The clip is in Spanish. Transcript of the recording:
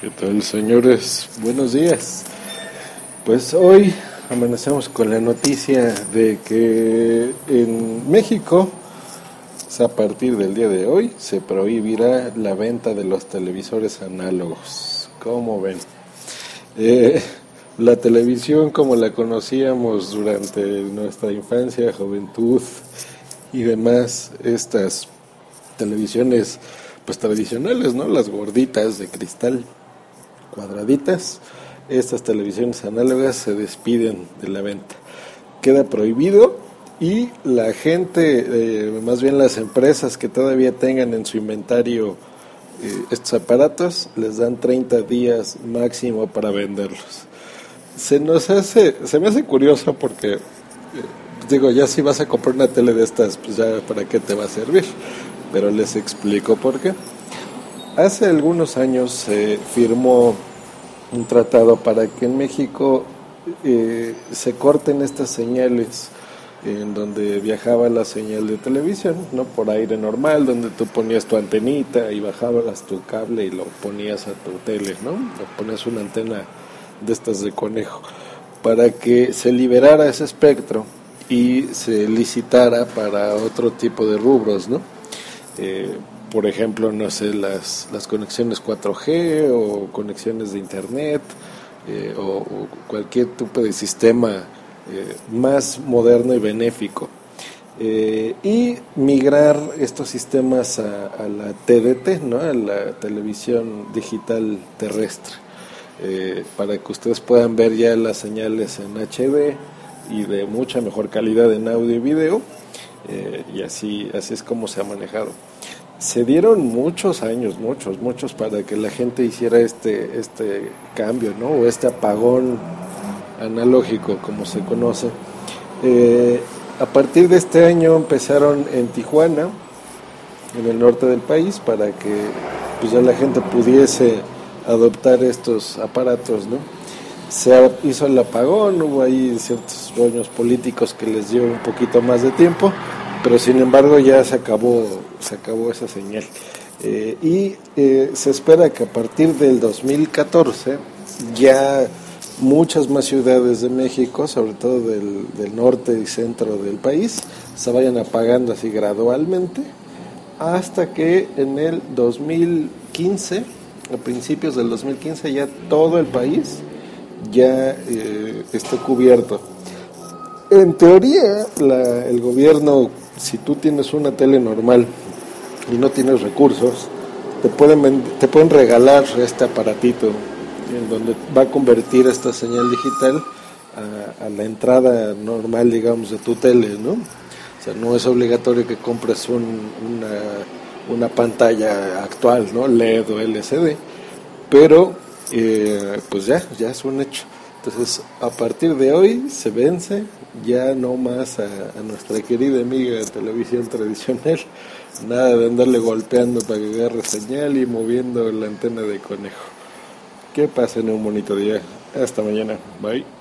¿Qué tal, señores? Buenos días. Pues hoy amanecemos con la noticia de que en México, a partir del día de hoy, se prohibirá la venta de los televisores análogos. ¿Cómo ven? Eh, la televisión como la conocíamos durante nuestra infancia, juventud y demás, estas televisiones pues tradicionales, ¿no? Las gorditas de cristal, cuadraditas, estas televisiones análogas se despiden de la venta. Queda prohibido y la gente, eh, más bien las empresas que todavía tengan en su inventario eh, estos aparatos, les dan 30 días máximo para venderlos. Se nos hace, se me hace curioso porque, eh, digo, ya si vas a comprar una tele de estas, pues ya para qué te va a servir pero les explico por qué. Hace algunos años se firmó un tratado para que en México eh, se corten estas señales en donde viajaba la señal de televisión, no por aire normal, donde tú ponías tu antenita y bajabas tu cable y lo ponías a tu tele, ¿no? O ponías una antena de estas de conejo, para que se liberara ese espectro y se licitara para otro tipo de rubros, ¿no? Eh, por ejemplo, no sé, las, las conexiones 4G o conexiones de Internet eh, o, cualquier tipo de sistema eh, más moderno y benéfico. y migrar estos sistemas a, la TDT, ¿no? a la televisión digital terrestre, para que ustedes puedan ver ya las señales en HD y de mucha mejor calidad en audio y video eh, y así, así es como se ha manejado. Se dieron muchos años, muchos, muchos para que la gente hiciera este, este cambio, ¿no? O este apagón analógico, como se conoce. Eh, a partir de este año empezaron en Tijuana, en el norte del país, para que pues ya la gente pudiese adoptar estos aparatos, ¿no? Se hizo el apagón, hubo ahí ciertos rollos políticos que les dio un poquito más de tiempo, pero sin embargo ya se acabó, se acabó esa señal. Eh, y eh, se espera que a partir del 2014 ya muchas más ciudades de México, sobre todo del, del, norte y centro del país, se vayan apagando así gradualmente hasta que en el 2015, a principios del 2015, ya todo el país ya eh, cubierto. En teoría, el gobierno si tú tienes una tele normal y no tienes recursos, te pueden, te pueden regalar este aparatito en donde va a convertir esta señal digital a, la entrada normal, digamos, de tu tele, ¿no? O sea, no es obligatorio que compres una, una, pantalla actual, ¿no? LED o LCD, pero pues ya, ya es un hecho. Entonces, a partir de hoy se vence ya no más a, nuestra querida amiga de televisión tradicional, nada de andarle golpeando para que agarre señal y moviendo la antena de conejo. Que pasen un bonito día. Hasta mañana. Bye.